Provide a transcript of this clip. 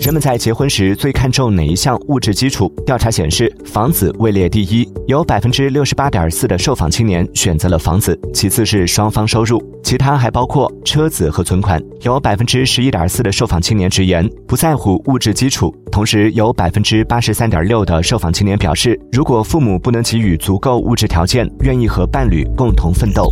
人们在结婚时最看重哪一项物质基础？调查显示房子位列第一有百分之六十八点四的受访青年选择了房子其次是双方收入其他还包括车子和存款有百分之十一点四的受访青年直言不在乎物质基础同时有百分之八十三点六的受访青年表示如果父母不能给予足够物质条件愿意和伴侣共同奋斗。